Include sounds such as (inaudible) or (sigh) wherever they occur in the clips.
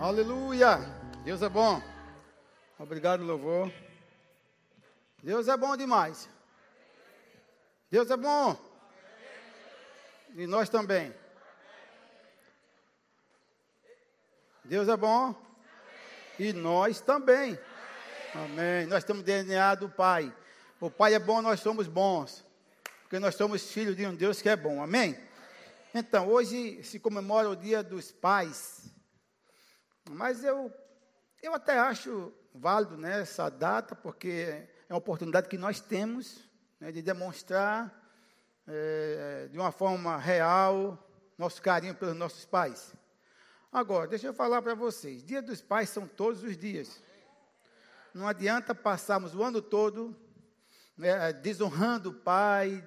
Aleluia! Deus é bom. Obrigado, louvor. Deus é bom demais. Deus é bom. E nós também. Deus é bom. E nós também. Amém. Nós temos DNA do Pai. O Pai é bom, nós somos bons. Porque nós somos filhos de um Deus que é bom. Amém? Então, hoje se comemora o Dia dos Pais. Mas eu, eu até acho válido né, essa data, porque é uma oportunidade que nós temos né, de demonstrar é, de uma forma real nosso carinho pelos nossos pais. Agora, deixa eu falar para vocês: Dia dos Pais são todos os dias. Não adianta passarmos o ano todo né, desonrando o pai,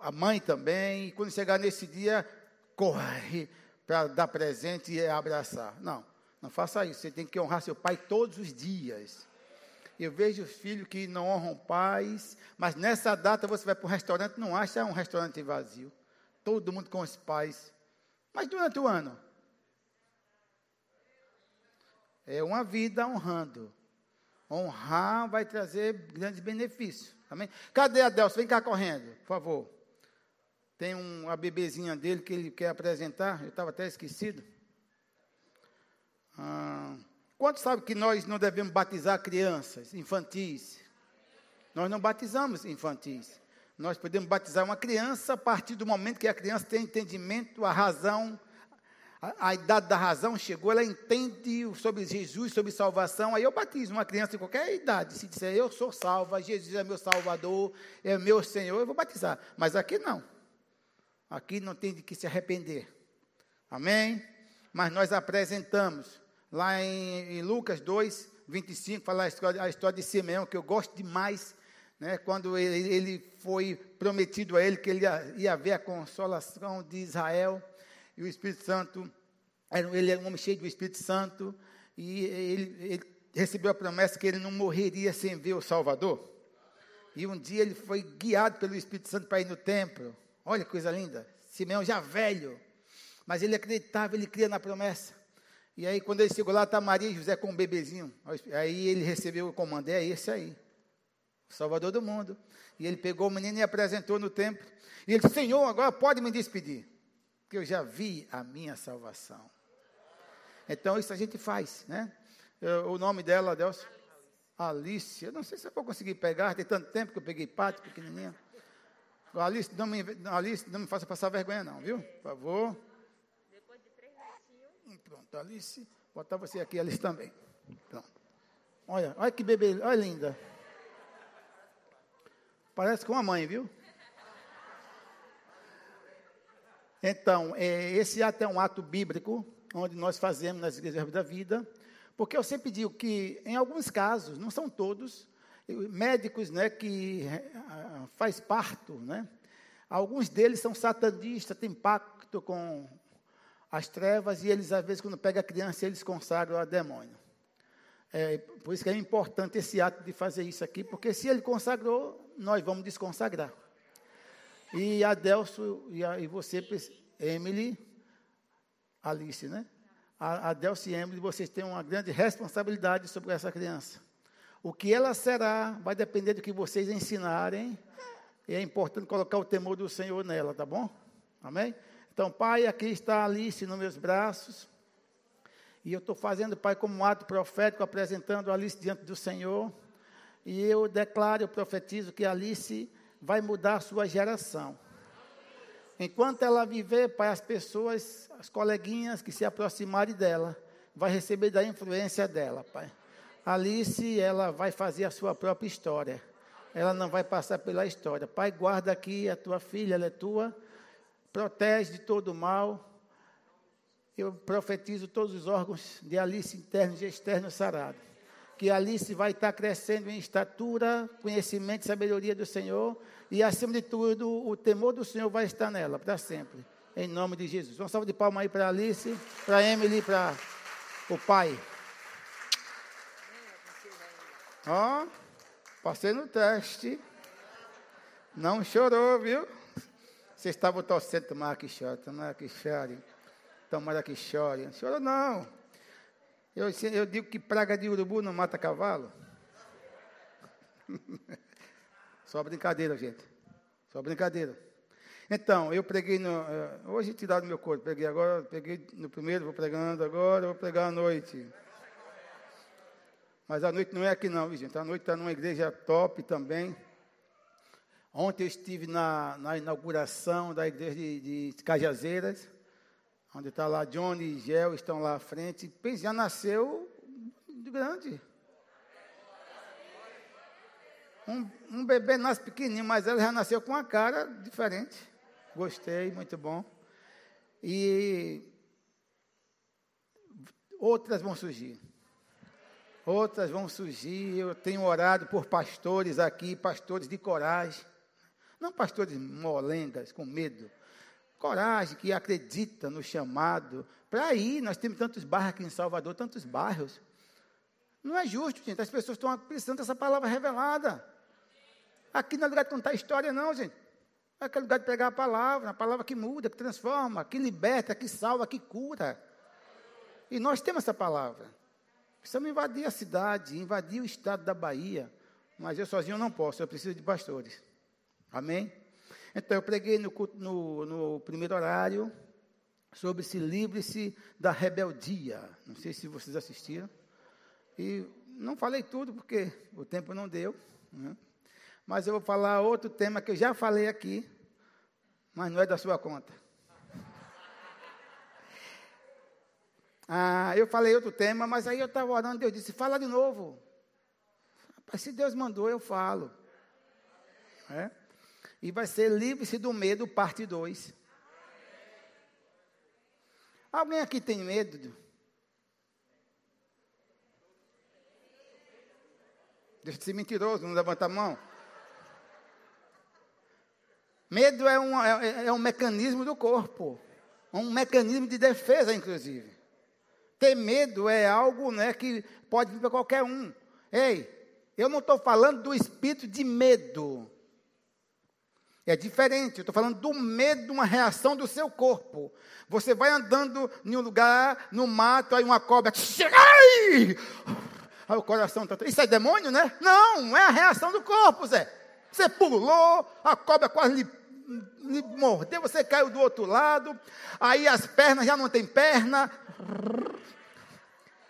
a mãe também, e quando chegar nesse dia, corre para dar presente e abraçar. Não, não faça isso. Você tem que honrar seu pai todos os dias. Eu vejo filhos que não honram pais, mas nessa data você vai para um restaurante, não acha um restaurante vazio. Todo mundo com os pais. Mas durante o ano, é uma vida honrando. Honrar vai trazer grandes benefícios. Amém? Cadê a Delcio? Vem cá correndo, por favor. Tem uma bebezinha dele que ele quer apresentar. Eu estava até esquecido. Ah, quantos sabem que nós não devemos batizar crianças infantis? Nós não batizamos infantis. Nós podemos batizar uma criança a partir do momento que a criança tem entendimento, a razão, a, a, idade da razão chegou, ela entende sobre Jesus, sobre salvação. Aí eu batizo uma criança de qualquer idade. Se disser eu sou salva, Jesus é meu Salvador, é meu Senhor, eu vou batizar. Mas aqui não. Aqui não tem de que se arrepender. Amém? Mas nós apresentamos lá em, em Lucas 2, 25, fala a história, a história de Simeão, que eu gosto demais, né, quando ele, ele, foi prometido a ele que ele ia, ia ver a consolação de Israel, e o Espírito Santo, ele era um homem cheio do Espírito Santo, e ele, ele recebeu a promessa que ele não morreria sem ver o Salvador. E um dia ele foi guiado pelo Espírito Santo para ir no templo. Olha que coisa linda. Simeão já velho, mas ele acreditava, ele cria na promessa. E aí, quando ele chegou lá, está Maria e José com um bebezinho. Aí ele recebeu o comando, é esse aí, Salvador do mundo. E ele pegou o menino e apresentou no templo. E ele disse, Senhor, agora pode me despedir, porque eu já vi a minha salvação. Então, isso a gente faz, né? O nome dela, Deus, Alice. Eu não sei se eu vou conseguir pegar, tem tanto tempo que eu peguei pátio pequenininha. Alice, não me, Alice, não me faça passar vergonha não, viu? Por favor. Pronto, Alice, botar você aqui, Alice também. Pronto. Olha, olha que bebê, olha linda. Parece com a mãe, viu? Então, é, esse ato é um ato bíblico, onde nós fazemos nas igrejas da vida, porque eu sempre digo que, em alguns casos, não são todos, médicos né, que faz parto, né, alguns deles são satanistas, têm pacto com as trevas e eles, às vezes, quando pega a criança, eles consagram a demônio. É, por isso que é importante esse ato de fazer isso aqui, porque se ele consagrou, nós vamos desconsagrar. E a e, a, e você, Emily, Alice, né? A Delcio e Emily, vocês têm uma grande responsabilidade sobre essa criança. O que ela será vai depender do que vocês ensinarem. E é importante colocar o temor do Senhor nela, tá bom? Amém? Então, Pai, aqui está a Alice nos meus braços. E eu estou fazendo, Pai, como um ato profético, apresentando a Alice diante do Senhor. E eu declaro, eu profetizo que a Alice vai mudar a sua geração. Enquanto ela viver, Pai, as pessoas, as coleguinhas que se aproximarem dela, vai receber da influência dela, Pai. Alice, ela vai fazer a sua própria história. Ela não vai passar pela história. Pai, guarda aqui a tua filha, ela é tua protege de todo mal. Eu profetizo todos os órgãos de Alice internos e externos sarados. Que Alice vai estar crescendo em estatura, conhecimento e sabedoria do Senhor. E, acima de tudo, o temor do Senhor vai estar nela para sempre. Em nome de Jesus. Uma salva de palmas aí para Alice, para Emily, para o pai. Ó, oh, passei no teste. Não chorou, viu? Vocês estavam torcendo, tomara que chore, tomara que chore, tomara que chore. Chorou não. Eu, eu digo que praga de urubu não mata cavalo. (laughs) Só brincadeira, gente. Só brincadeira. Então, eu preguei no. Eh, hoje tirado do meu corpo, preguei agora, peguei no primeiro, vou pregando agora, vou pregar à noite. Mas a noite não é aqui não, gente. A noite está numa igreja top também. Ontem eu estive na, na inauguração da igreja de, de Cajazeiras, onde está lá Johnny e Gel, estão lá à frente. Já nasceu de grande. Um, um bebê nasce pequenininho, mas ela já nasceu com uma cara diferente. Gostei, muito bom. E outras vão surgir. Outras vão surgir. Eu tenho orado por pastores aqui, pastores de coragem não pastores molengas, com medo. Coragem, que acredita no chamado. Para ir, nós temos tantos bairros aqui em Salvador, tantos bairros. Não é justo, gente. As pessoas estão precisando dessa palavra revelada. Aqui não é lugar de contar história, não, gente. É aquele lugar de pegar a palavra, a palavra que muda, que transforma, que liberta, que salva, que cura. E nós temos essa palavra. Precisamos invadir a cidade, invadir o estado da Bahia. Mas eu sozinho não posso, eu preciso de pastores. Amém? Então, eu preguei no, no, no primeiro horário sobre se livre-se da rebeldia. Não sei se vocês assistiram. E não falei tudo porque o tempo não deu. Né? Mas eu vou falar outro tema que eu já falei aqui, mas não é da sua conta. Ah, eu falei outro tema, mas aí eu estava orando, Deus disse, fala de novo. Rapaz, se Deus mandou, eu falo. É? E vai ser Livre-se do Medo, parte 2. Alguém aqui tem medo? Deixa de ser mentiroso, não levanta a mão. Medo é um, é, é um mecanismo do corpo, um mecanismo de defesa, inclusive. Ter medo é algo né, que pode vir para qualquer um. Ei, eu não estou falando do espírito de medo. É diferente, eu estou falando do medo, uma reação do seu corpo. Você vai andando em um lugar, no mato, aí uma cobra. Ai! Aí o coração está. Isso é demônio, né? Não, é a reação do corpo, Zé. Você pulou, a cobra quase lhe, mordeu, você caiu do outro lado, aí as pernas já não tem perna.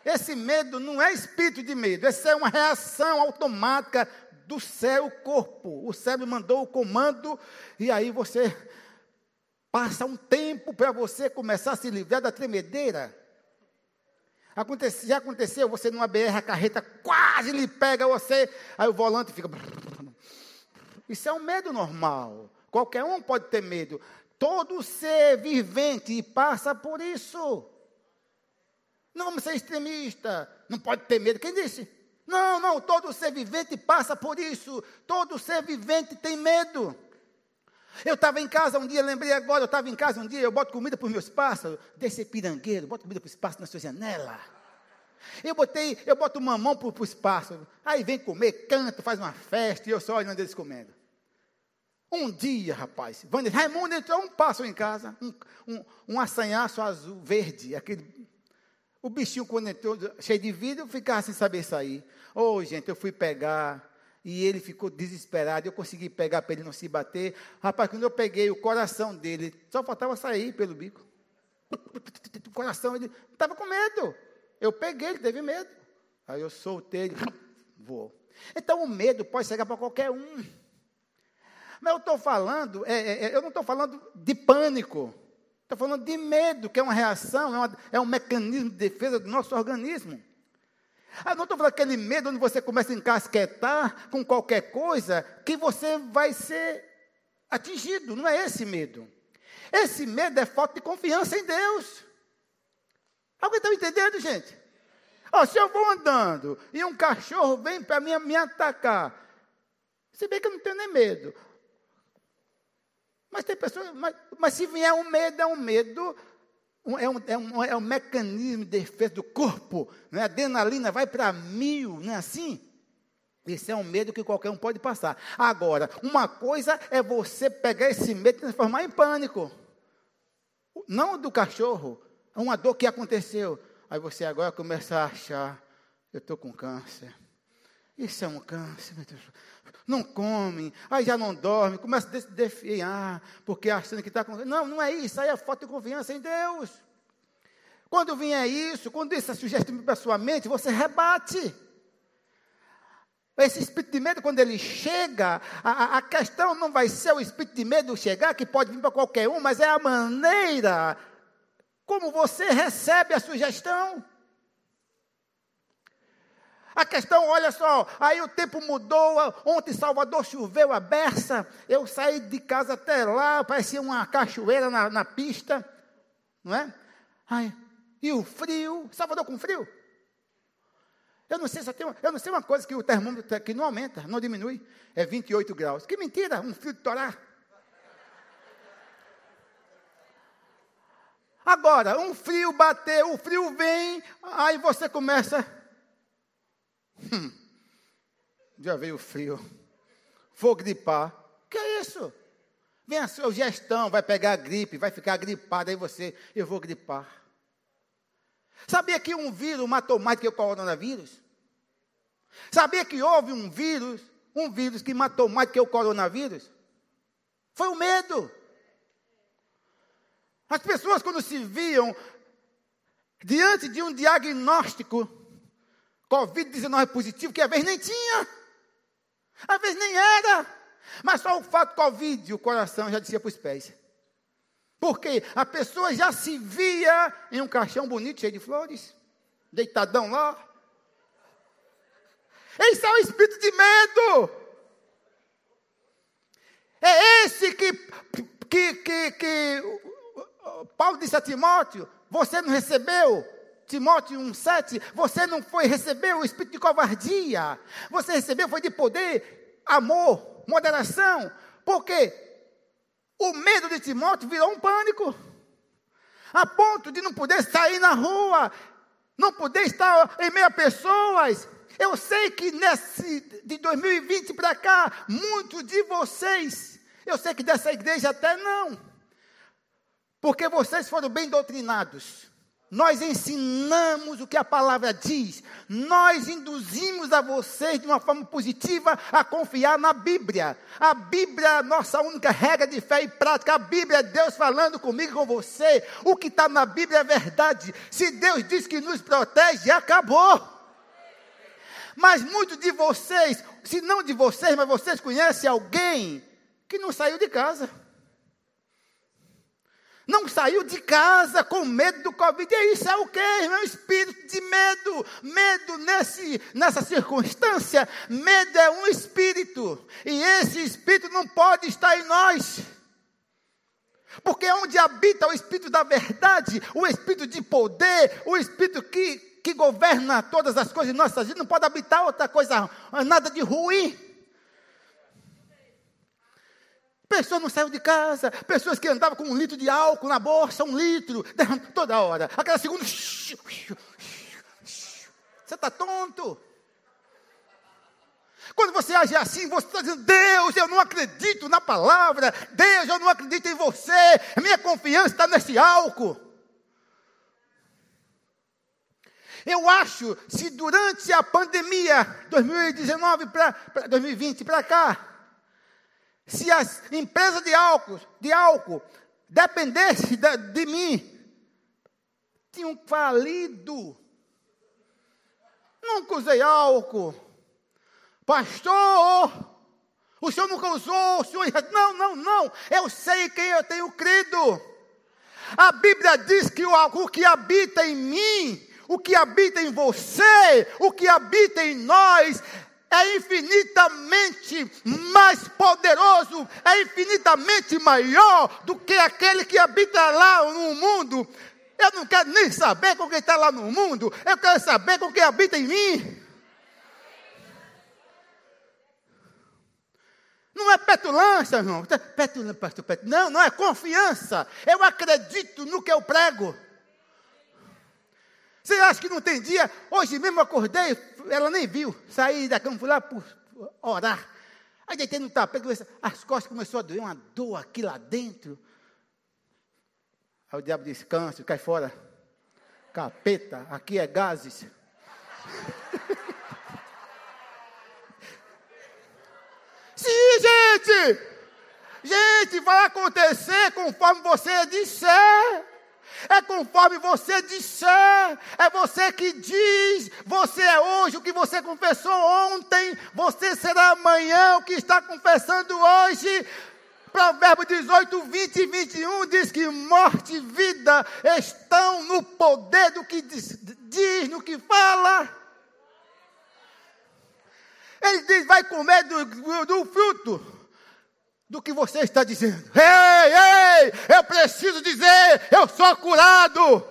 Esse medo não é espírito de medo, essa é uma reação automática do céu corpo. O cérebro mandou o comando e aí você passa um tempo para você começar a se livrar da tremedeira. Já aconteceu, você numa BR, a carreta quase lhe pega você, aí o volante fica. Isso é um medo normal. Qualquer um pode ter medo. Todo ser vivente passa por isso. Não vamos ser extremista. Não pode ter medo. Quem disse? Não, não, todo ser vivente passa por isso. Todo ser vivente tem medo. Eu estava em casa um dia, lembrei agora, eu estava em casa um dia, eu boto comida para os meus pássaros, desse pirangueiro, boto comida para os pássaros na sua janela. Eu botei, eu boto mamão para os pássaros, aí vem comer, canta, faz uma festa, e eu só olhando eles comendo. Um dia, rapaz, Raimundo entrou um pássaro em casa, um, um, um assanhaço azul, verde, aquele. O bichinho, quando entrou, cheio de vida, eu ficava sem saber sair. Oh, gente, eu fui pegar e ele ficou desesperado. Eu consegui pegar para ele não se bater. Rapaz, quando eu peguei o coração dele, só faltava sair pelo bico. O coração, ele estava com medo. Eu peguei, ele teve medo. Aí eu soltei ele, voou. Então o medo pode chegar para qualquer um. Mas eu estou falando, é, é, é, eu não estou falando de pânico. Estou falando de medo, que é uma reação, é, uma, é um mecanismo de defesa do nosso organismo. Ah, não estou falando aquele medo onde você começa a encasquetar com qualquer coisa que você vai ser atingido. Não é esse medo. Esse medo é falta de confiança em Deus. Alguém está me entendendo, gente? Oh, se eu vou andando e um cachorro vem para mim me atacar, se bem que eu não tenho nem medo. Mas tem pessoas, mas, mas se vier um medo, é um medo é um, é, um, é um mecanismo de defesa do corpo. Né? A adrenalina vai para mil, não é assim? Esse é um medo que qualquer um pode passar. Agora, uma coisa é você pegar esse medo e transformar em pânico. Não do cachorro, uma dor que aconteceu. Aí você agora começa a achar, eu estou com câncer. Isso é um câncer, meu Deus. Não come, aí já não dorme, começa a defiar, porque achando que está com. Não, não é isso, aí é falta de confiança em Deus. Quando vier isso, quando essa sugestão para a sua mente, você rebate. Esse espírito de medo, quando ele chega, a, a questão não vai ser o espírito de medo chegar, que pode vir para qualquer um, mas é a maneira como você recebe a sugestão. A questão, olha só, aí o tempo mudou, ontem em Salvador choveu a berça, eu saí de casa até lá, parecia uma cachoeira na, na pista, não é? Ai, e o frio, Salvador com frio? Eu não sei se tem, eu não sei uma coisa que o termômetro aqui não aumenta, não diminui, é 28 graus. Que mentira, um frio de torar. Agora, um frio bateu, o frio vem, aí você começa. Hum, já veio frio. Vou gripar. Que é isso? Vem a sua gestão, vai pegar a gripe, vai ficar gripado, aí você, eu vou gripar. Sabia que um vírus matou mais que o coronavírus? Sabia que houve um vírus, um vírus que matou mais que o coronavírus? Foi o medo. As pessoas, quando se viam diante de um diagnóstico Covid-19 positivo, que às vezes nem tinha, às vezes nem era, mas só o fato Covid, o coração já descia para os pés. Porque a pessoa já se via em um caixão bonito, cheio de flores, deitadão lá. Esse é o espírito de medo. É esse que, que, que, que Paulo disse a Timóteo: Você não recebeu? Timóteo 1,7, você não foi receber o espírito de covardia, você recebeu foi de poder, amor, moderação, porque o medo de Timóteo virou um pânico, a ponto de não poder sair na rua, não poder estar em meio a pessoas. Eu sei que nesse de 2020 para cá, muitos de vocês, eu sei que dessa igreja até não, porque vocês foram bem doutrinados. Nós ensinamos o que a palavra diz. Nós induzimos a vocês de uma forma positiva a confiar na Bíblia. A Bíblia é a nossa única regra de fé e prática. A Bíblia é Deus falando comigo e com você. O que está na Bíblia é verdade. Se Deus diz que nos protege, acabou. Mas muitos de vocês, se não de vocês, mas vocês conhecem alguém que não saiu de casa. Não saiu de casa com medo do Covid. E isso é o quê, irmão? Espírito de medo. Medo nesse, nessa circunstância. Medo é um espírito. E esse espírito não pode estar em nós. Porque onde habita o espírito da verdade, o espírito de poder, o espírito que, que governa todas as coisas em nossas vidas, não pode habitar outra coisa, nada de ruim. Pessoas não saíram de casa, pessoas que andavam com um litro de álcool na bolsa, um litro, (laughs) toda hora. A cada segundo. (laughs) Você está tonto. Quando você age assim, você está dizendo: Deus, eu não acredito na palavra. Deus, eu não acredito em você. Minha confiança está nesse álcool. Eu acho, se durante a pandemia 2019 para 2020 para cá, se as empresas de álcool, de álcool dependessem de, de mim, tinham falido. Nunca usei álcool. Pastor, o senhor nunca usou, o senhor. Não, não, não. Eu sei quem eu tenho crido. A Bíblia diz que o, o que habita em mim, o que habita em você, o que habita em nós, é infinitamente mais poderoso, é infinitamente maior do que aquele que habita lá no mundo. Eu não quero nem saber com quem está lá no mundo, eu quero saber com quem habita em mim. Não é petulância, irmão. Petulância, pastor, petulância. Não, não é confiança. Eu acredito no que eu prego. Você acha que não tem dia? Hoje mesmo eu acordei, ela nem viu. Saí da cama, fui lá por orar. Aí deitei no tapete, as costas começou a doer, uma dor aqui lá dentro. Aí o diabo disse: câncer, cai fora. Capeta, aqui é gases. (laughs) Sim, gente! Gente, vai acontecer conforme você disser. É conforme você disser, é você que diz, você é hoje o que você confessou ontem, você será amanhã o que está confessando hoje. Provérbio 18, 20 e 21 diz que morte e vida estão no poder do que diz, diz no que fala. Ele diz: vai comer do, do fruto do que você está dizendo. Ei, ei, eu preciso dizer, eu sou curado.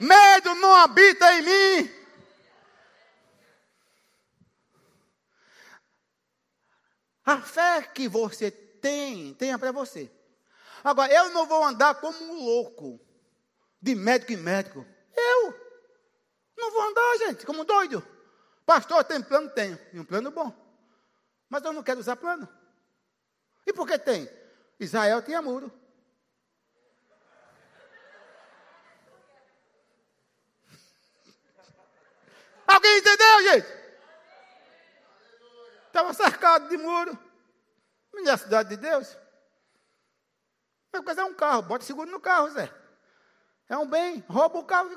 Medo não habita em mim. A fé que você tem, tenha para você. Agora, eu não vou andar como um louco, de médico em médico. Eu não vou andar, gente, como um doido. Pastor, tem plano? Tenho. E um plano bom. Mas eu não quero usar plano. E por que tem? Israel tinha muro. (laughs) Alguém entendeu, gente? Estava cercado de muro. Não é a cidade de Deus. Mas coisa é um carro, bota seguro no carro, Zé. É um bem, rouba o carro, (laughs)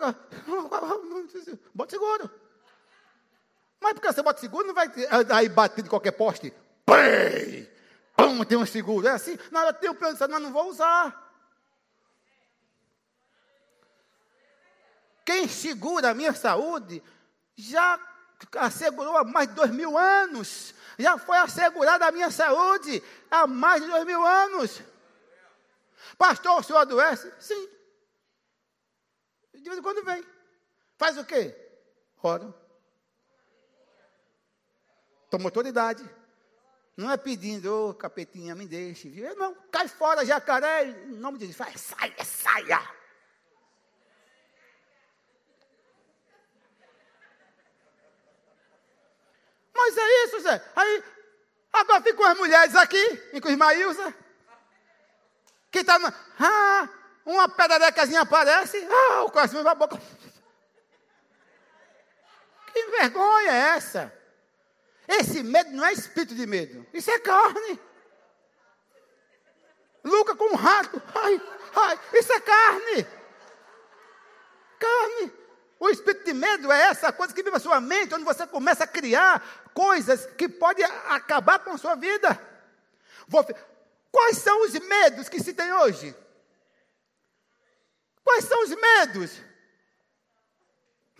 bota seguro. Mas porque você bota seguro, não vai aí bater de qualquer poste. Pei! Pum, tem um seguro. É assim, não, eu tenho plano mas não vou usar. Quem segura a minha saúde já assegurou há mais de dois mil anos. Já foi assegurada a minha saúde há mais de dois mil anos. Pastor, o senhor adoece? Sim. De vez em quando vem. Faz o quê? Oro. Toma autoridade. Não é pedindo, ô oh, capetinha, me deixe. Viu? Não, cai fora, jacaré, em nome de Deus. Faz, saia, saia. Mas é isso, Zé. Aí, agora ficam as mulheres aqui, inclusive Maílza, que está na. Ah, uma pedarecazinha aparece, ah, o coração vai a boca. Que vergonha é essa? Esse medo não é espírito de medo, isso é carne. Luca com um rato, ai, ai, isso é carne. Carne. O espírito de medo é essa coisa que vive a sua mente, onde você começa a criar coisas que podem acabar com a sua vida. Quais são os medos que se tem hoje? Quais são os medos?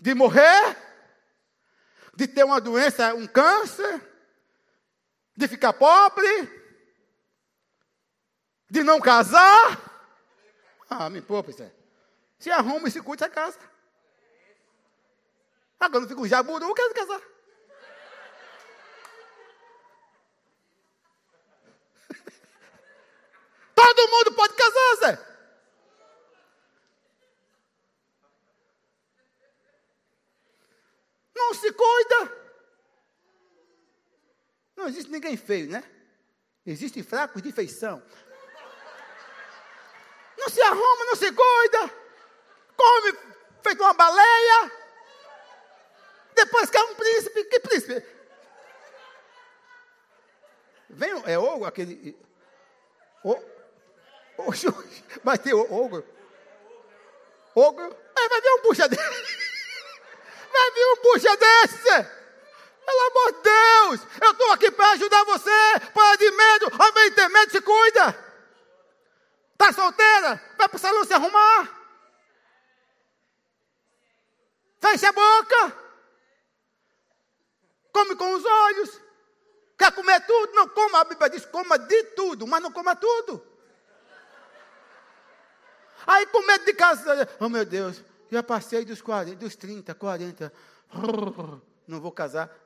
De morrer? De ter uma doença, um câncer, de ficar pobre, de não casar. Ah, me poupa, Zé. Se arruma e se cuida, você casa. Agora não fica um jaburu, eu quero casar. (laughs) Todo mundo pode casar, Zé. Não se cuida. Não existe ninguém feio, né? Existem fracos de feição. Não se arruma, não se cuida. Come feito uma baleia. Depois quer um príncipe. Que príncipe? Vem, é ogro aquele. Vai ter ogro. Ogro. Aí vai ver um puxa dele. Vai vir um puxa (laughs) desse. Pelo amor de Deus, eu estou aqui para ajudar você. Para de medo, de ter medo, se cuida. Está solteira? Vai para o salão se arrumar. Feche a boca. Come com os olhos. Quer comer tudo? Não coma. A Bíblia diz: coma de tudo, mas não coma tudo. Aí com medo de casa, oh meu Deus, já passei dos 40, dos 30, 40. Não vou casar.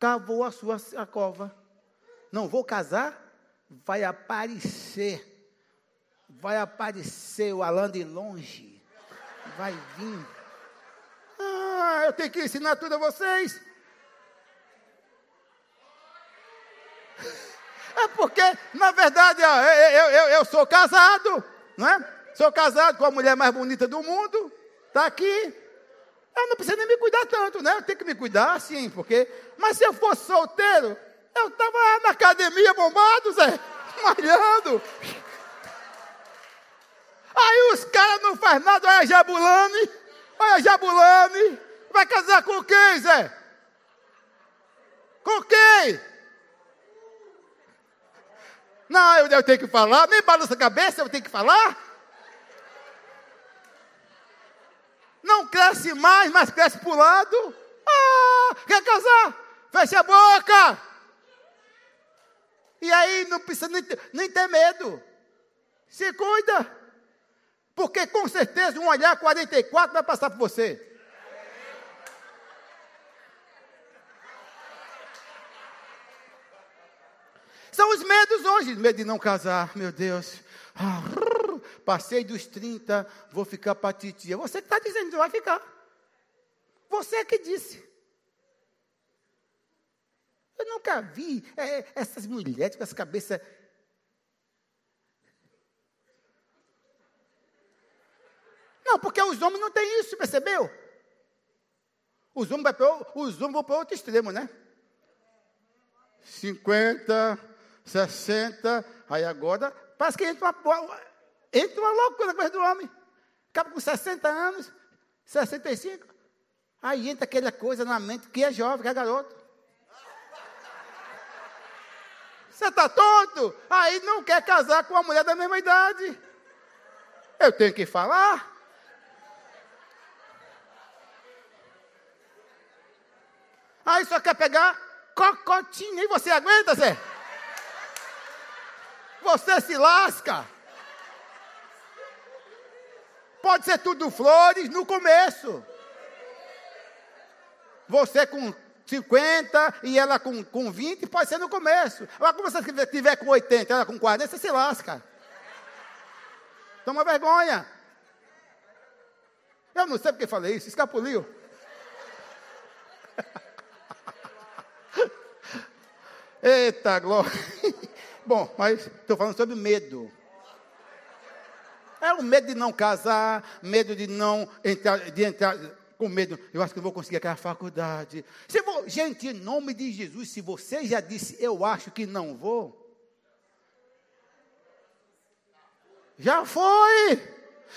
Cavou a sua a cova. Não vou casar. Vai aparecer. Vai aparecer o Alain de longe. Vai vir. Ah, eu tenho que ensinar tudo a vocês. É porque, na verdade, eu, eu, eu, eu sou casado, não é? Sou casado com a mulher mais bonita do mundo. Está aqui. Eu não preciso nem me cuidar tanto, né? Eu tenho que me cuidar, sim, porque. Mas se eu fosse solteiro, eu estava na academia bombado, Zé, (laughs) malhando. Aí os caras não fazem nada, olha Jabulani, olha Jabulani. Vai casar com quem, Zé? Com quem? Não, eu, eu tenho que falar, nem balança a cabeça, eu tenho que falar. Não cresce mais, mas cresce para o lado. Ah, quer casar? Fecha a boca. E aí não precisa nem, nem ter medo. Se cuida. Porque com certeza um olhar 44 vai passar por você. São os medos hoje. Medo de não casar, meu Deus. Ah, passei dos 30, vou ficar para titia. Você que está dizendo que vai ficar. Você é que disse. Eu nunca vi é, essas mulheres com essa cabeça. Não, porque os homens não têm isso, percebeu? Os homens, os homens vão para outro extremo, né? 50, 60, aí agora, parece que entra uma, entra uma loucura coisa do homem. Acaba com 60 anos, 65, aí entra aquela coisa na mente que é jovem, que é garoto. Você está tonto? Aí não quer casar com uma mulher da mesma idade. Eu tenho que falar. Aí só quer pegar cocotinha. E você aguenta, Zé? Você se lasca. Pode ser tudo flores no começo. Você com 50 e ela com, com 20, pode ser no começo. Agora, quando você estiver com 80 ela com 40, você se lasca. Toma vergonha. Eu não sei porque falei isso, escapuliu. (laughs) Eita glória. (laughs) Bom, mas estou falando sobre medo. É o medo de não casar, medo de não entrar, de entrar com medo. Eu acho que não vou conseguir aquela faculdade. Se vou, gente, em nome de Jesus, se você já disse, eu acho que não vou. Já foi.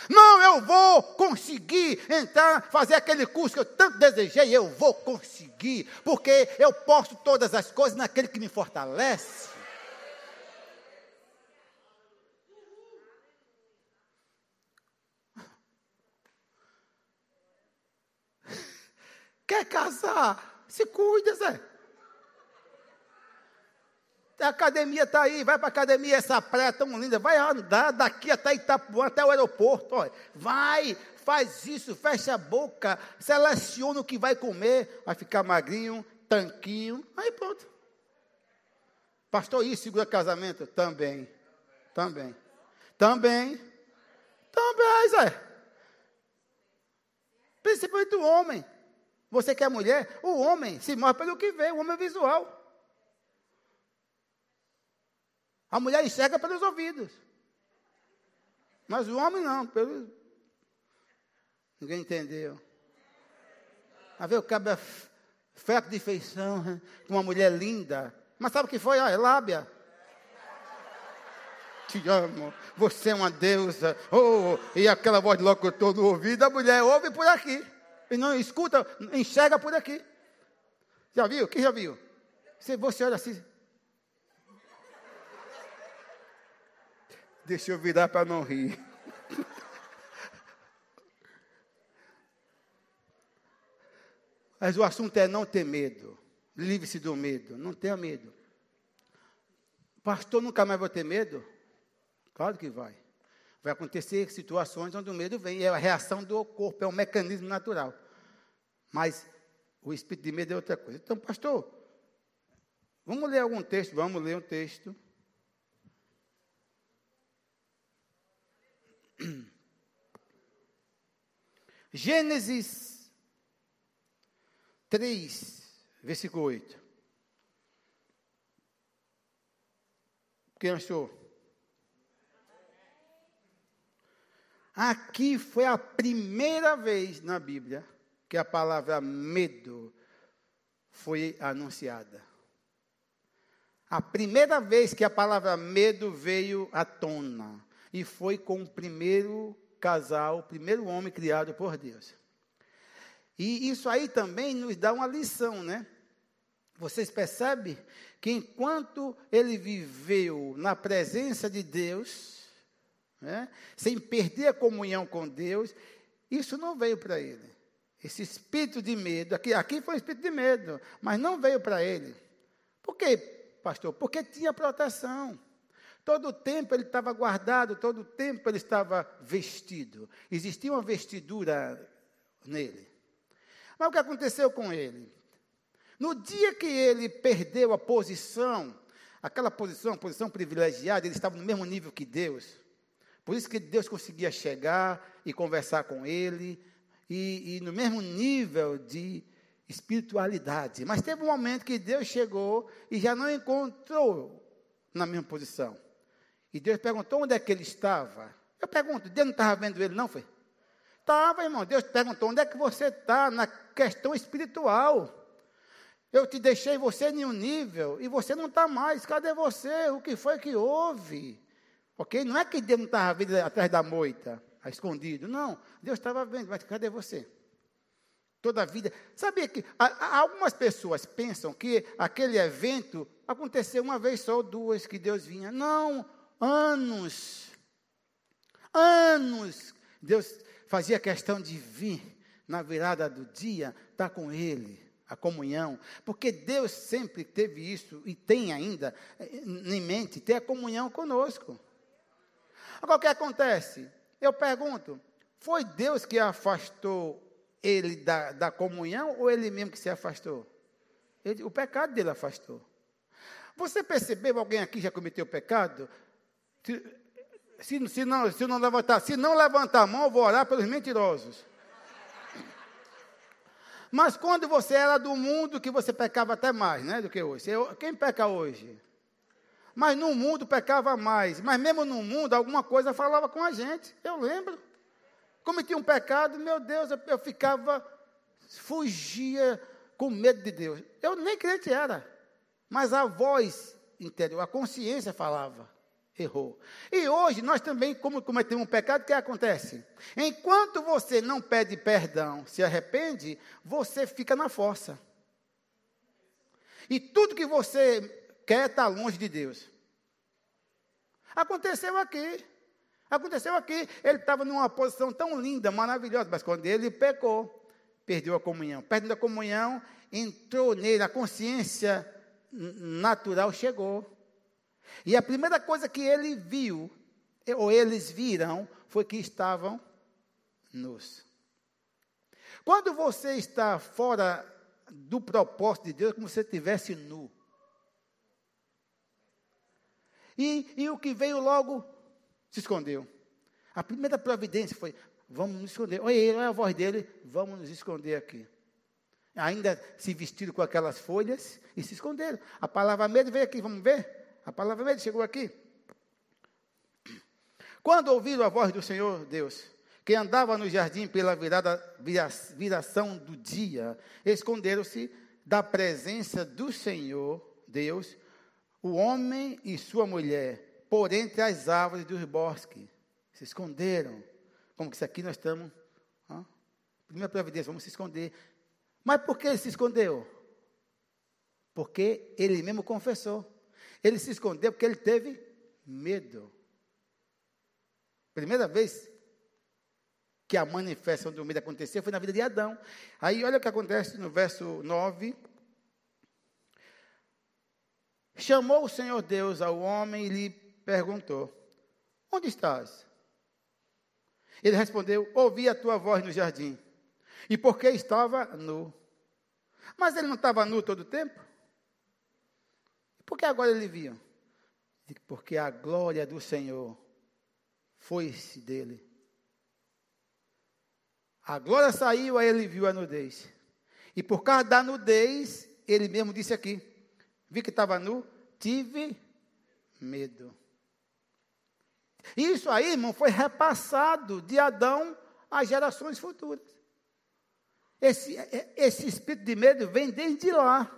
Não, eu vou conseguir entrar, fazer aquele curso que eu tanto desejei, eu vou conseguir, porque eu posso todas as coisas naquele que me fortalece. Quer casar? Se cuida, Zé. A academia está aí, vai para a academia, essa praia tão linda, vai andar daqui até Itapuã, até o aeroporto, olha. vai, faz isso, fecha a boca, seleciona o que vai comer, vai ficar magrinho, tanquinho, aí pronto. Pastor, isso segura casamento? Também, também, também, também, Zé. Principalmente o homem. Você que é mulher, o homem se move pelo que vê, o homem é visual. A mulher enxerga pelos ouvidos. Mas o homem não, pelo. Ninguém entendeu. A ver o cabra fraco de feição, né? com uma mulher linda. Mas sabe o que foi? Ah, é lábia. Te amo, você é uma deusa. Oh, e aquela voz de locutor no ouvido, a mulher ouve por aqui. E não escuta, enxerga por aqui. Já viu? Quem já viu? Se você olha assim, Deixa eu virar para não rir. Mas o assunto é não ter medo. Livre-se do medo. Não tenha medo. Pastor, nunca mais vou ter medo? Claro que vai. Vai acontecer situações onde o medo vem. É a reação do corpo, é um mecanismo natural. Mas o espírito de medo é outra coisa. Então, pastor, vamos ler algum texto? Vamos ler um texto. (clears throat) Gênesis 3, versículo 8. Quem achou? Aqui foi a primeira vez na Bíblia que a palavra medo foi anunciada. A primeira vez que a palavra medo veio à tona. E foi com o primeiro casal, o primeiro homem criado por Deus. E isso aí também nos dá uma lição, né? Vocês percebem que enquanto ele viveu na presença de Deus, né, sem perder a comunhão com Deus, isso não veio para ele. Esse espírito de medo, aqui, aqui foi um espírito de medo, mas não veio para ele. Por quê, pastor? Porque tinha proteção. Todo o tempo ele estava guardado, todo o tempo ele estava vestido. Existia uma vestidura nele. Mas o que aconteceu com ele? No dia que ele perdeu a posição, aquela posição, a posição privilegiada, ele estava no mesmo nível que Deus. Por isso que Deus conseguia chegar e conversar com ele, e, e no mesmo nível de espiritualidade. Mas teve um momento que Deus chegou e já não encontrou na mesma posição. E Deus perguntou onde é que ele estava. Eu pergunto, Deus não estava vendo ele, não foi? Estava, irmão. Deus perguntou, onde é que você está na questão espiritual? Eu te deixei você em um nível e você não está mais. Cadê você? O que foi que houve? Ok? Não é que Deus não estava vendo atrás da moita escondido. Não, Deus estava vendo, mas cadê você? Toda a vida. Sabia que algumas pessoas pensam que aquele evento aconteceu uma vez só ou duas que Deus vinha. Não, anos. Anos. Deus fazia questão de vir na virada do dia, estar tá com ele, a comunhão, porque Deus sempre teve isso e tem ainda eh, em mente ter a comunhão conosco. Agora o que acontece? Eu pergunto: foi Deus que afastou ele da, da comunhão ou ele mesmo que se afastou? Ele, o pecado dele afastou. Você percebeu alguém aqui já cometeu pecado? Se, se, não, se não levantar, se não levantar a mão, eu vou orar pelos mentirosos. Mas quando você era do mundo, que você pecava até mais, né, do que hoje. Quem peca hoje? Mas no mundo pecava mais. Mas mesmo no mundo, alguma coisa falava com a gente. Eu lembro. Cometi um pecado, meu Deus, eu, eu ficava, fugia com medo de Deus. Eu nem crente era. Mas a voz interior, a consciência falava. Errou. E hoje nós também, como cometemos um pecado, o que acontece? Enquanto você não pede perdão, se arrepende, você fica na força. E tudo que você quer estar longe de Deus. Aconteceu aqui. Aconteceu aqui. Ele estava numa posição tão linda, maravilhosa, mas quando ele pecou, perdeu a comunhão. Perdendo a comunhão, entrou nele, a consciência natural chegou. E a primeira coisa que ele viu, ou eles viram, foi que estavam nus. Quando você está fora do propósito de Deus, é como se você estivesse nu. E, e o que veio logo se escondeu. A primeira providência foi: vamos nos esconder. Olha olha a voz dele, vamos nos esconder aqui. Ainda se vestiram com aquelas folhas e se esconderam. A palavra medo veio aqui, vamos ver? A palavra medo chegou aqui. Quando ouviram a voz do Senhor Deus, que andava no jardim pela virada, viração do dia, esconderam-se da presença do Senhor Deus o homem e sua mulher por entre as árvores dos bosques. Se esconderam. Como que isso aqui nós estamos. Primeira providência, vamos se esconder. Mas por que ele se escondeu? Porque ele mesmo confessou. Ele se escondeu porque ele teve medo. Primeira vez que a manifestação do medo aconteceu foi na vida de Adão. Aí olha o que acontece no verso 9. Chamou o Senhor Deus ao homem e lhe perguntou: Onde estás? Ele respondeu: Ouvi a tua voz no jardim. E porque estava nu. Mas ele não estava nu todo o tempo? Por que agora ele viu? Porque a glória do Senhor foi-se dele. A glória saiu, aí ele viu a nudez. E por causa da nudez, ele mesmo disse aqui: vi que estava nu, tive medo. Isso aí, irmão, foi repassado de Adão às gerações futuras. Esse, esse espírito de medo vem desde lá.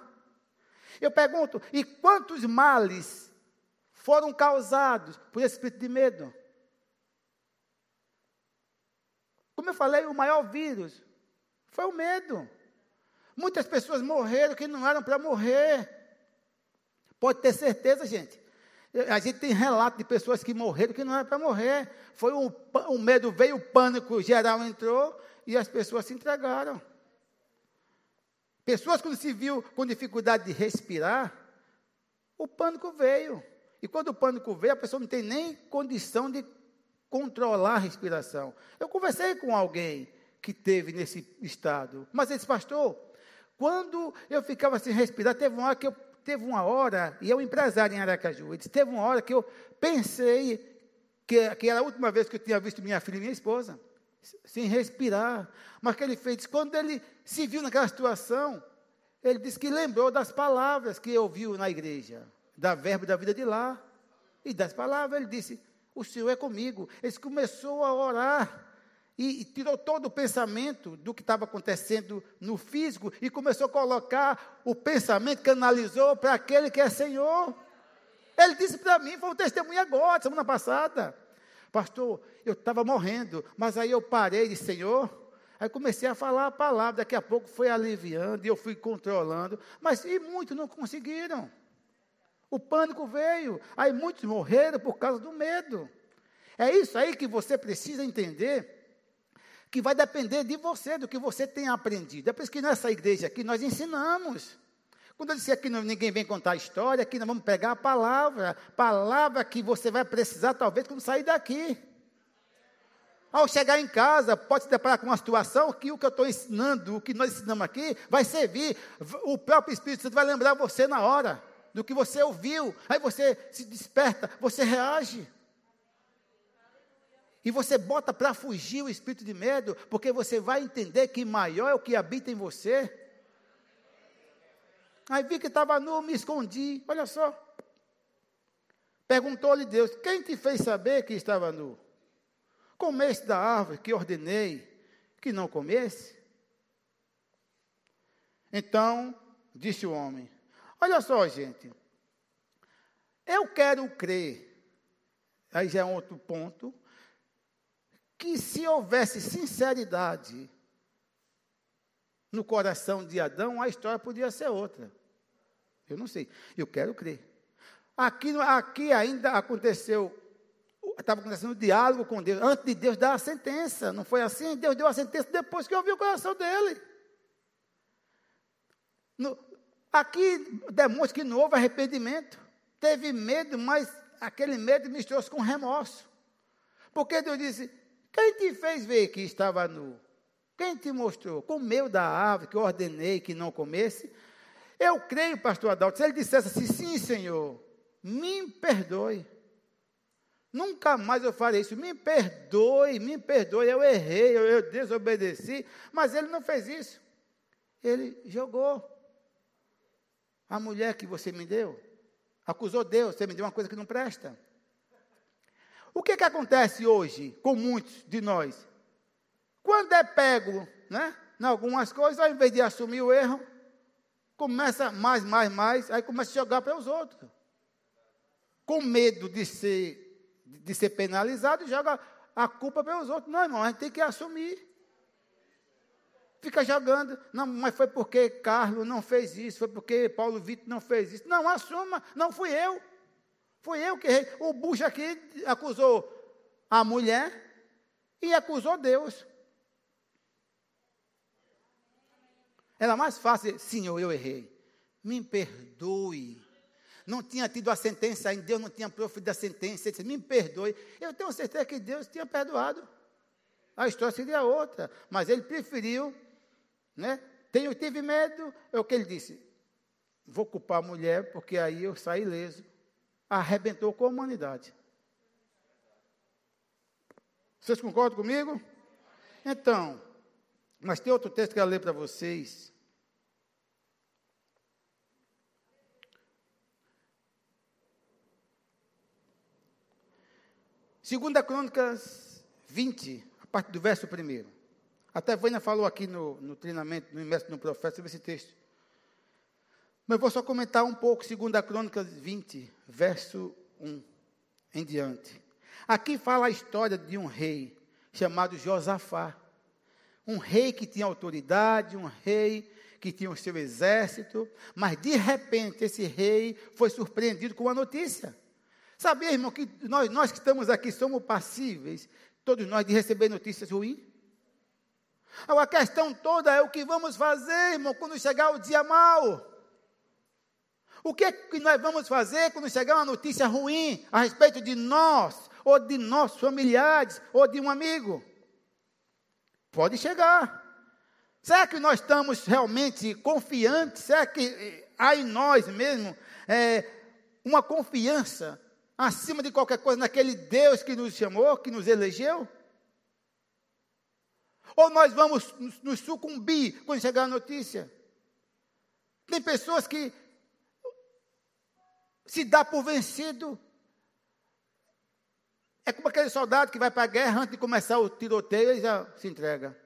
Eu pergunto, e quantos males foram causados por esse espírito de medo? Como eu falei, o maior vírus foi o medo. Muitas pessoas morreram que não eram para morrer. Pode ter certeza, gente. A gente tem relato de pessoas que morreram que não era para morrer. Foi um, um medo, veio o pânico geral entrou e as pessoas se entregaram. Pessoas quando se viu com dificuldade de respirar, o pânico veio. E quando o pânico veio, a pessoa não tem nem condição de controlar a respiração. Eu conversei com alguém que teve nesse estado, mas ele disse, pastor, quando eu ficava sem respirar, teve uma hora que eu teve uma hora, e eu empresário em Aracaju, ele disse, teve uma hora que eu pensei que, que era a última vez que eu tinha visto minha filha e minha esposa, sem respirar. Mas que ele fez, quando ele se viu naquela situação, ele disse que lembrou das palavras que ouviu na igreja, da verbo da vida de lá. E das palavras, ele disse: O Senhor é comigo. Ele começou a orar e, tirou todo o pensamento do que estava acontecendo no físico e começou a colocar o pensamento, canalizou para aquele que é Senhor. Ele disse para mim, foi um testemunho agora, semana passada. Pastor, eu estava morrendo, mas aí eu parei e disse, Senhor, aí comecei a falar a palavra, daqui a pouco foi aliviando e eu fui controlando, mas e muitos não conseguiram. O pânico veio, aí muitos morreram por causa do medo. É isso aí que você precisa entender que vai depender de você, do que você tem aprendido. É por isso que nessa igreja aqui nós ensinamos. Quando eu disse aqui ninguém vem contar história, aqui nós vamos pegar a palavra, palavra que você vai precisar talvez quando sair daqui. Ao chegar em casa, pode se deparar com uma situação que o que eu estou ensinando, o que nós ensinamos aqui, vai servir. O próprio Espírito Santo vai lembrar você na hora do que você ouviu. Aí você se desperta, você reage. E você bota para fugir o espírito de medo, porque você vai entender que maior é o que habita em você. Aí vi que estava nu, me escondi. Olha só. Perguntou-lhe Deus: Quem te fez saber que estava nu? Comeste da árvore que ordenei que não comesse? Então disse o homem: Olha só, gente. Eu quero crer. Aí já é outro ponto que se houvesse sinceridade no coração de Adão, a história podia ser outra. Eu não sei. Eu quero crer. Aqui, aqui ainda aconteceu, estava acontecendo um diálogo com Deus, antes de Deus dar a sentença. Não foi assim? Deus deu a sentença depois que ouviu o coração dele. No, aqui demonstra que não houve arrependimento. Teve medo, mas aquele medo misturou-se com remorso. Porque Deus disse: quem te fez ver que estava nu? Quem te mostrou? Comeu da árvore que eu ordenei que não comesse? Eu creio, pastor Adalto, se ele dissesse assim, sim, Senhor, me perdoe. Nunca mais eu farei isso. Me perdoe, me perdoe. Eu errei, eu, eu desobedeci. Mas ele não fez isso. Ele jogou. A mulher que você me deu, acusou Deus, você me deu uma coisa que não presta. O que, que acontece hoje com muitos de nós? Quando é pego, né? Em algumas coisas, ao invés de assumir o erro, começa mais, mais, mais, aí começa a jogar para os outros. Com medo de ser, de ser penalizado, joga a culpa para os outros. Não, irmão, a gente tem que assumir. Fica jogando, não, mas foi porque Carlos não fez isso, foi porque Paulo Vitor não fez isso. Não, assuma, não fui eu. Fui eu que errei. O bucho aqui acusou a mulher e acusou Deus. Era mais fácil, Senhor, eu errei. Me perdoe. Não tinha tido a sentença ainda, Deus não tinha proferido a sentença. Ele disse, me perdoe. Eu tenho certeza que Deus tinha perdoado. A história seria outra. Mas ele preferiu, né? Tenho, tive medo. É o que ele disse. Vou culpar a mulher, porque aí eu saí ileso arrebentou com a humanidade. Vocês concordam comigo? Então, mas tem outro texto que eu quero ler para vocês. Segunda Crônicas 20, a partir do verso 1. Até Vânia falou aqui no, no treinamento, no Imerso no Profeta, sobre esse texto. Mas vou só comentar um pouco, segunda Crônicas 20, verso 1 em diante. Aqui fala a história de um rei chamado Josafá. Um rei que tinha autoridade, um rei que tinha o seu exército, mas de repente esse rei foi surpreendido com uma notícia. Sabia, irmão, que nós, nós que estamos aqui somos passíveis, todos nós, de receber notícias ruins? A questão toda é o que vamos fazer, irmão, quando chegar o dia mau. O que, é que nós vamos fazer quando chegar uma notícia ruim a respeito de nós, ou de nossos familiares, ou de um amigo? Pode chegar. Será que nós estamos realmente confiantes? Será que eh, há em nós mesmo é, uma confiança acima de qualquer coisa naquele Deus que nos chamou, que nos elegeu? Ou nós vamos nos sucumbir quando chegar a notícia? Tem pessoas que se dá por vencido. É como aquele soldado que vai para a guerra antes de começar o tiroteio e já se entrega.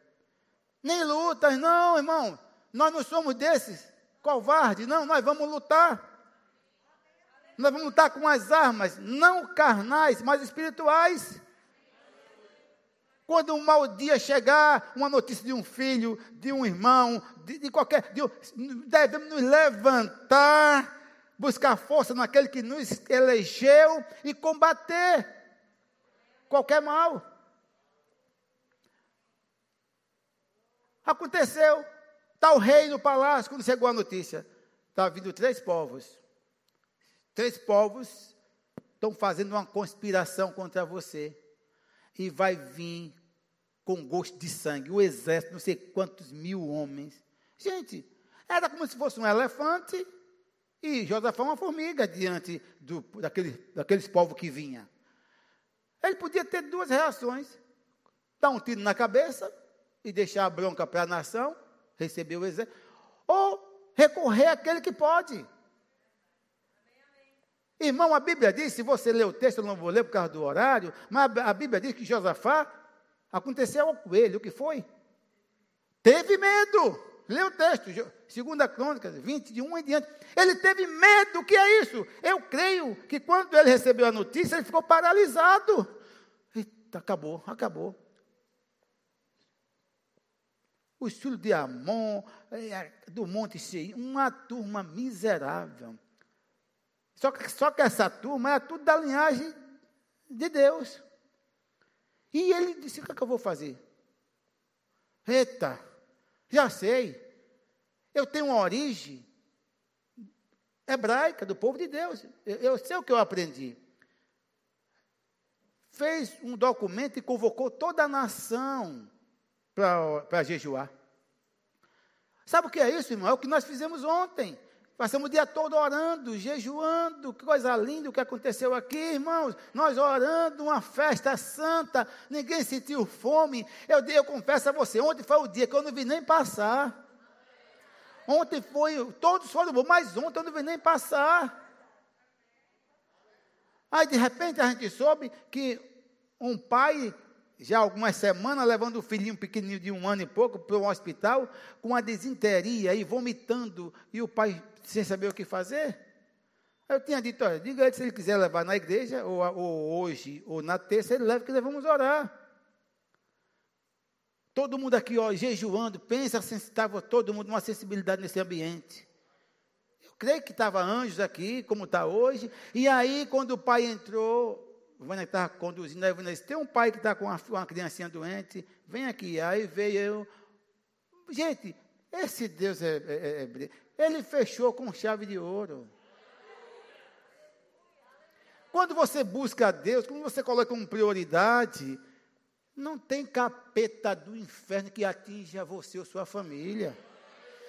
Nem lutas, não, irmão. Nós não somos desses covardes, não. Nós vamos lutar. Nós vamos lutar com as armas, não carnais, mas espirituais. Quando um mau dia chegar, uma notícia de um filho, de um irmão, de, de qualquer. De, devemos nos levantar buscar força naquele que nos elegeu e combater qualquer mal. Aconteceu, está o rei no palácio, quando chegou a notícia, está vindo três povos. Três povos estão fazendo uma conspiração contra você. E vai vir com gosto de sangue, o exército, não sei quantos mil homens. Gente, era como se fosse um elefante e Josafá uma formiga diante do, daquele, daqueles povos que vinha. Ele podia ter duas reações: dar um tiro na cabeça e deixar a bronca para a nação, receber o exército, ou recorrer àquele que pode. Irmão, a Bíblia diz, se você ler o texto, eu não vou ler por causa do horário, mas a Bíblia diz que Josafá aconteceu ao coelho, o que foi? Teve medo. Lê o texto, 2 Crônicas 20, de 1 em diante. Ele teve medo, o que é isso? Eu creio que quando ele recebeu a notícia, ele ficou paralisado. Eita, acabou, acabou. Os filhos de Amon, é, do Monte Seir, uma turma miserável. Só que, só que essa turma era tudo da linhagem de Deus. E ele disse: O que, é que eu vou fazer? Eita, já sei. Eu tenho uma origem hebraica, do povo de Deus. Eu, eu sei o que eu aprendi. Fez um documento e convocou toda a nação para jejuar. Sabe o que é isso, irmão? É o que nós fizemos ontem. Passamos o dia todo orando, jejuando, que coisa linda o que aconteceu aqui, irmãos. Nós orando, uma festa santa, ninguém sentiu fome. Eu, eu confesso a você, ontem foi o dia que eu não vi nem passar. Ontem foi, todos foram bons, mas ontem eu não vi nem passar. Aí de repente a gente soube que um pai, já algumas semanas, levando o filhinho pequenininho de um ano e pouco para um hospital, com uma desinteria e vomitando, e o pai sem saber o que fazer. Eu tinha dito, olha, diga ele se ele quiser levar na igreja, ou, ou hoje, ou na terça, ele leva que nós vamos orar. Todo mundo aqui, ó, jejuando, pensa se estava todo mundo uma sensibilidade nesse ambiente. Eu creio que estava anjos aqui, como está hoje. E aí, quando o pai entrou, Vânia estava conduzindo, aí Vânia disse, tem um pai que está com uma, uma criancinha doente, vem aqui. Aí veio eu. Gente, esse Deus é, é, é, ele fechou com chave de ouro. Quando você busca a Deus, quando você coloca como prioridade, não tem capeta do inferno que atinja você ou sua família.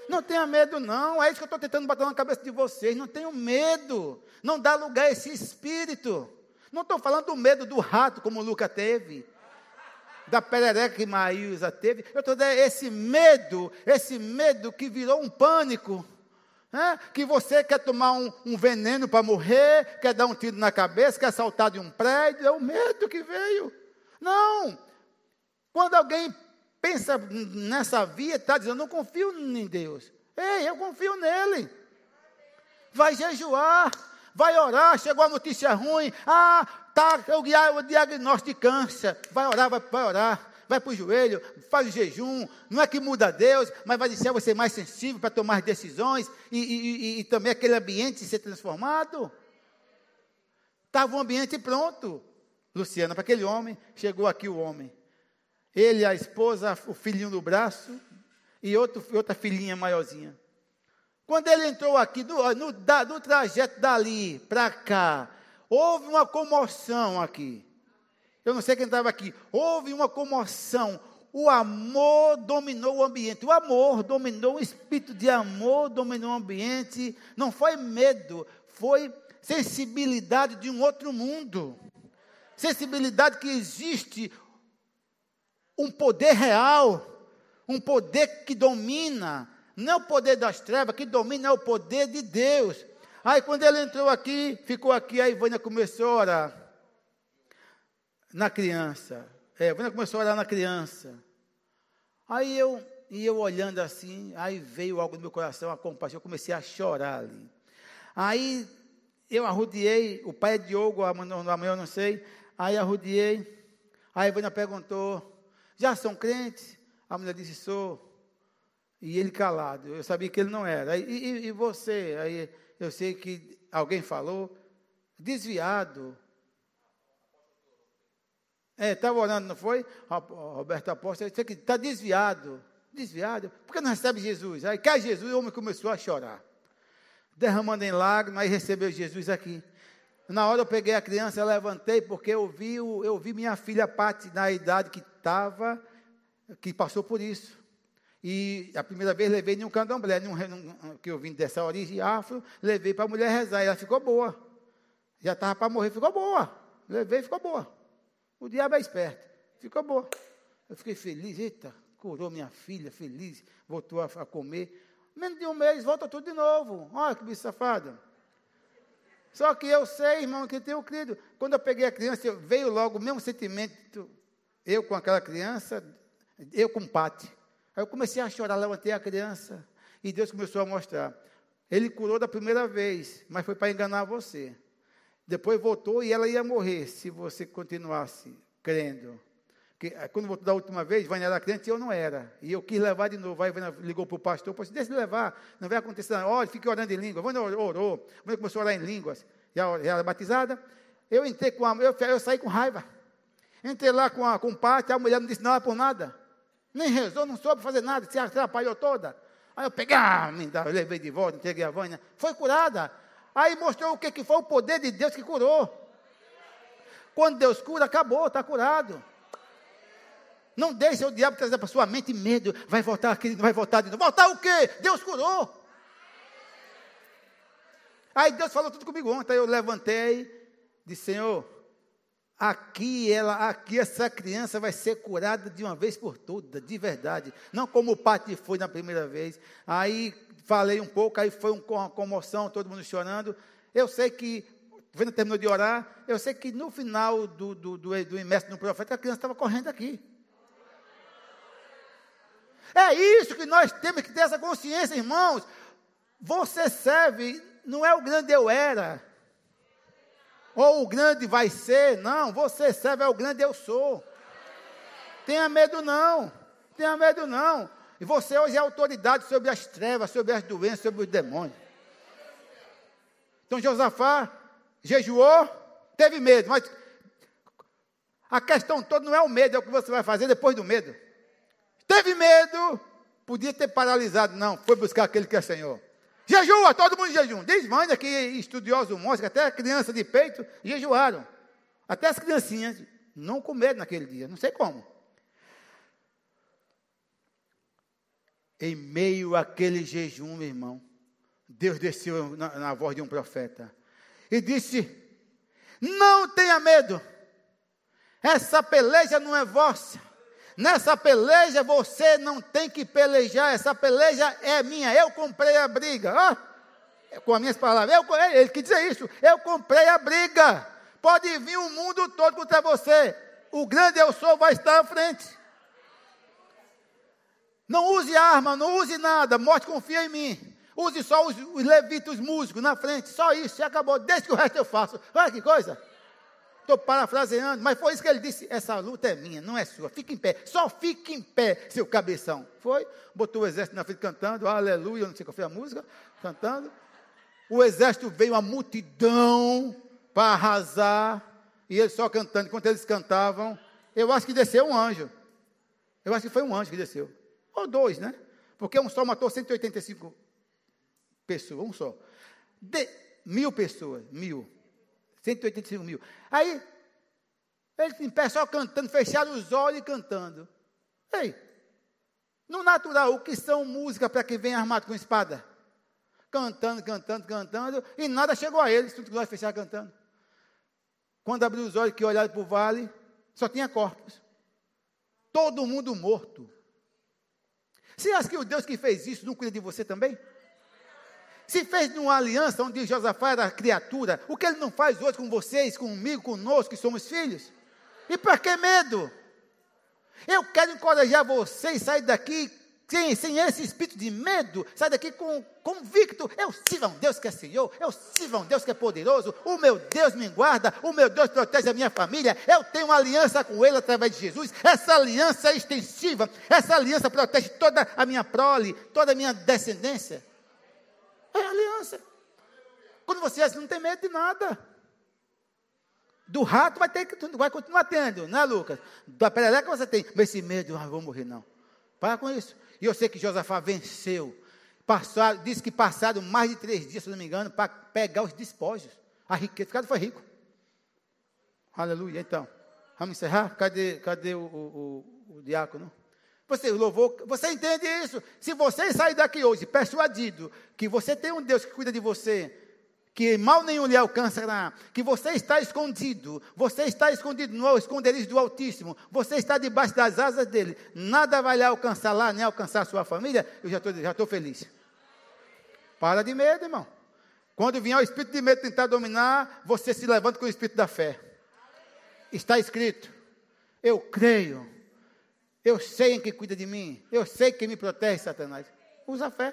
Não tenha medo, não. É isso que eu estou tentando botar na cabeça de vocês. Não tenham medo. Não dá lugar a esse espírito. Não estou falando do medo do rato, como o Luca teve. Da perereca que Maísa teve. Eu estou dizendo esse medo, esse medo que virou um pânico. É? Que você quer tomar um, um veneno para morrer, quer dar um tiro na cabeça, quer saltar de um prédio, é o medo que veio. Não! Quando alguém pensa nessa via, está dizendo, não confio em Deus. Ei, eu confio nele. Vai jejuar, vai orar, chegou a notícia ruim, ah, tá o diagnóstico de câncer, vai orar, vai, vai orar vai para o joelho, faz o jejum. Não é que muda Deus, mas vai deixar você mais sensível para tomar decisões e, e, e, e também aquele ambiente ser transformado. Estava o um ambiente pronto, Luciana, para aquele homem. Chegou aqui o homem. Ele, a esposa, o filhinho no braço e outro, outra filhinha maiorzinha. Quando ele entrou aqui, no, no, da, no trajeto dali para cá, houve uma comoção aqui. Eu não sei quem estava aqui. Houve uma comoção. O amor dominou o ambiente. O amor dominou, o espírito de amor dominou o ambiente. Não foi medo, foi sensibilidade de um outro mundo. Sensibilidade que existe um poder real, um poder que domina. Não é o poder das trevas, que domina é o poder de Deus. Aí quando ele entrou aqui, ficou aqui, a Ivânia começou a orar na criança. É, quando começou a olhar na criança. Aí eu, e eu olhando assim, aí veio algo no meu coração, a compaixão, eu comecei a chorar ali. Aí eu arrudiei, o pai é Diogo, amanhã eu não sei, aí arrudiei. Aí a Ivana perguntou, já são crentes? A mulher disse, sou. E ele calado, eu sabia que ele não era. E, e, e você? Aí eu sei que alguém falou, desviado, é, estava orando, não foi? Roberto Apóstolo, disse que está desviado. Desviado? Por que não recebe Jesus? Aí cai Jesus, o homem começou a chorar. Derramando em lágrimas, aí recebeu Jesus aqui. Na hora eu peguei a criança, eu levantei, porque eu vi, eu vi minha filha Pati na idade que estava, que passou por isso. E a primeira vez levei em um candomblé, num, num, que eu vim dessa origem afro, levei para a mulher rezar, e ela ficou boa. Já estava para morrer, ficou boa. Levei ficou boa. O diabo é esperto. Ficou boa. Eu fiquei feliz. Eita, curou minha filha, feliz. Voltou a, a comer. Menos de um mês, volta tudo de novo. Olha que bicho safado. Só que eu sei, irmão, que eu tenho crido. Quando eu peguei a criança, veio logo o mesmo sentimento. Eu com aquela criança, eu com o Pati. Aí eu comecei a chorar, levantei a criança. E Deus começou a mostrar. Ele curou da primeira vez, mas foi para enganar você. Depois voltou e ela ia morrer se você continuasse crendo. Que, eh, quando voltou da última vez, Vânia era crente e eu não era. E eu quis levar de novo. Aí Vânia ligou para o pastor, pastor, deixa de levar, não vai acontecer nada. Olha, fique orando em língua. Vânia orou, Vânia começou a orar em línguas. Já, já era batizada. Eu entrei com a, eu, eu saí com raiva. Entrei lá com, a, com o pátio, a mulher não disse nada por nada. Nem rezou, não soube fazer nada, se atrapalhou toda. Aí eu peguei, ah, me levei de volta, entreguei a Vânia. Foi curada. Aí mostrou o que, que foi o poder de Deus que curou. Quando Deus cura, acabou, está curado. Não deixe o diabo trazer para sua mente medo. Vai voltar aqui, vai voltar de novo. Voltar o quê? Deus curou. Aí Deus falou tudo comigo ontem. Eu levantei, disse, Senhor, aqui ela, aqui essa criança vai ser curada de uma vez por todas, de verdade. Não como o pai foi na primeira vez. Aí falei um pouco, aí foi uma comoção, todo mundo chorando. Eu sei que, quando terminou de orar, eu sei que no final do, do, do, do imerso no profeta, a criança estava correndo aqui. É isso que nós temos que ter essa consciência, irmãos. Você serve, não é o grande eu era, ou o grande vai ser, não. Você serve, é o grande eu sou. Tenha medo, não. Tenha medo, não. E você hoje é autoridade sobre as trevas, sobre as doenças, sobre os demônios. Então Josafá jejuou, teve medo, mas a questão toda não é o medo, é o que você vai fazer depois do medo. Teve medo, podia ter paralisado, não, foi buscar aquele que é Senhor. Jejua, todo mundo jejum. Diz mãe que estudioso mostra, até criança de peito jejuaram. Até as criancinhas não comeram naquele dia, não sei como. Em meio àquele jejum, meu irmão, Deus desceu na, na voz de um profeta e disse: Não tenha medo, essa peleja não é vossa. Nessa peleja você não tem que pelejar, essa peleja é minha, eu comprei a briga. Com as minhas palavras, eu, ele que diz isso, eu comprei a briga. Pode vir o mundo todo contra você. O grande eu sou vai estar à frente. Não use arma, não use nada. Morte confia em mim. Use só os, os levitas, os músicos na frente. Só isso, e acabou. Desde que o resto eu faço. Olha que coisa. Estou parafraseando, mas foi isso que ele disse. Essa luta é minha, não é sua. Fique em pé. Só fique em pé, seu cabeção. Foi, botou o exército na frente cantando, aleluia, não sei qual foi a música, cantando. O exército veio, a multidão para arrasar, e ele só cantando. Enquanto eles cantavam, eu acho que desceu um anjo. Eu acho que foi um anjo que desceu. Ou dois, né? Porque um só matou 185 pessoas, um só. De, mil pessoas, mil. 185 mil. Aí, ele em pé só cantando, fechado os olhos e cantando. Ei, no natural, o que são música para quem vem armado com espada? Cantando, cantando, cantando, e nada chegou a eles, tudo que nós fechar cantando. Quando abriu os olhos que olharam para o vale, só tinha corpos. Todo mundo morto. Você acha que o Deus que fez isso não cuida de você também? Se fez numa aliança onde Josafá era criatura, o que ele não faz hoje com vocês, comigo, conosco, que somos filhos? E para que medo? Eu quero encorajar vocês a sair daqui sem, sem esse espírito de medo, sai daqui com convicto. Eu sirvo a um Deus que é Senhor, eu sirvo a um Deus que é poderoso. O meu Deus me guarda, o meu Deus protege a minha família. Eu tenho uma aliança com Ele através de Jesus. Essa aliança é extensiva, essa aliança protege toda a minha prole, toda a minha descendência. É aliança. Quando você é assim, não tem medo de nada. Do rato vai ter que vai continuar tendo, né, Lucas? Da perereca você tem, mas esse medo, ah, vou morrer não. Para com isso. E eu sei que Josafá venceu. Disse que passaram mais de três dias, se não me engano, para pegar os despojos. A riqueza, ficado foi rico. Aleluia. Então, vamos encerrar? Cadê, cadê o, o, o, o diácono? Você louvou, você entende isso? Se você sair daqui hoje persuadido que você tem um Deus que cuida de você, que mal nenhum lhe alcançará, que você está escondido, você está escondido no esconderijo do Altíssimo, você está debaixo das asas dele, nada vai lhe alcançar lá, nem alcançar a sua família, eu já estou já estou feliz. Para de medo, irmão. Quando vier o espírito de medo tentar dominar, você se levanta com o espírito da fé. Está escrito: Eu creio eu sei em que cuida de mim. Eu sei que me protege, Satanás. Usa a fé.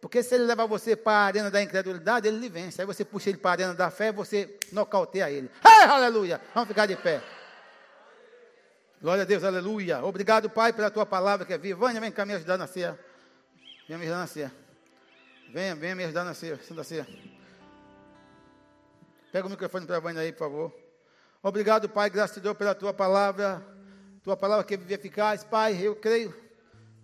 Porque se ele levar você para a arena da incredulidade, ele lhe vence. Aí você puxa ele para a arena da fé, você nocauteia ele. Hey, aleluia! Vamos ficar de pé. Glória a Deus, aleluia. Obrigado, Pai, pela tua palavra que é viva. Vânia, vem cá me ajudar na ceia. Venha me ajudar na ceia. Venha, venha me ajudar na ceia, Santa Ceia. Pega o microfone para a Vânia aí, por favor. Obrigado, Pai, graças a Deus pela tua palavra. Tua palavra que é eficaz, Pai, eu creio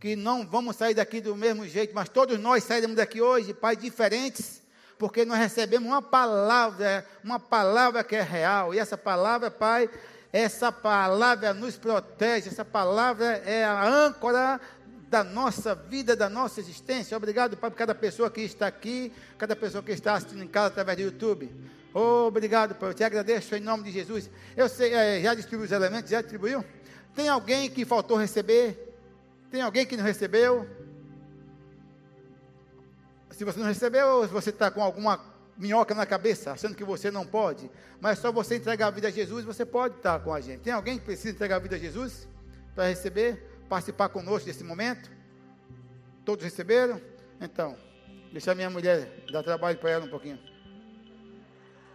que não vamos sair daqui do mesmo jeito, mas todos nós sairemos daqui hoje, Pai, diferentes, porque nós recebemos uma palavra, uma palavra que é real, e essa palavra, Pai, essa palavra nos protege, essa palavra é a âncora da nossa vida, da nossa existência. Obrigado, Pai, por cada pessoa que está aqui, cada pessoa que está assistindo em casa através do YouTube. Obrigado, Pai, eu te agradeço em nome de Jesus. Eu sei, é, já distribuiu os elementos, já distribuiu? Tem alguém que faltou receber? Tem alguém que não recebeu? Se você não recebeu, você está com alguma minhoca na cabeça, achando que você não pode, mas só você entregar a vida a Jesus, você pode estar com a gente. Tem alguém que precisa entregar a vida a Jesus para receber, participar conosco desse momento? Todos receberam? Então, deixa a minha mulher dar trabalho para ela um pouquinho.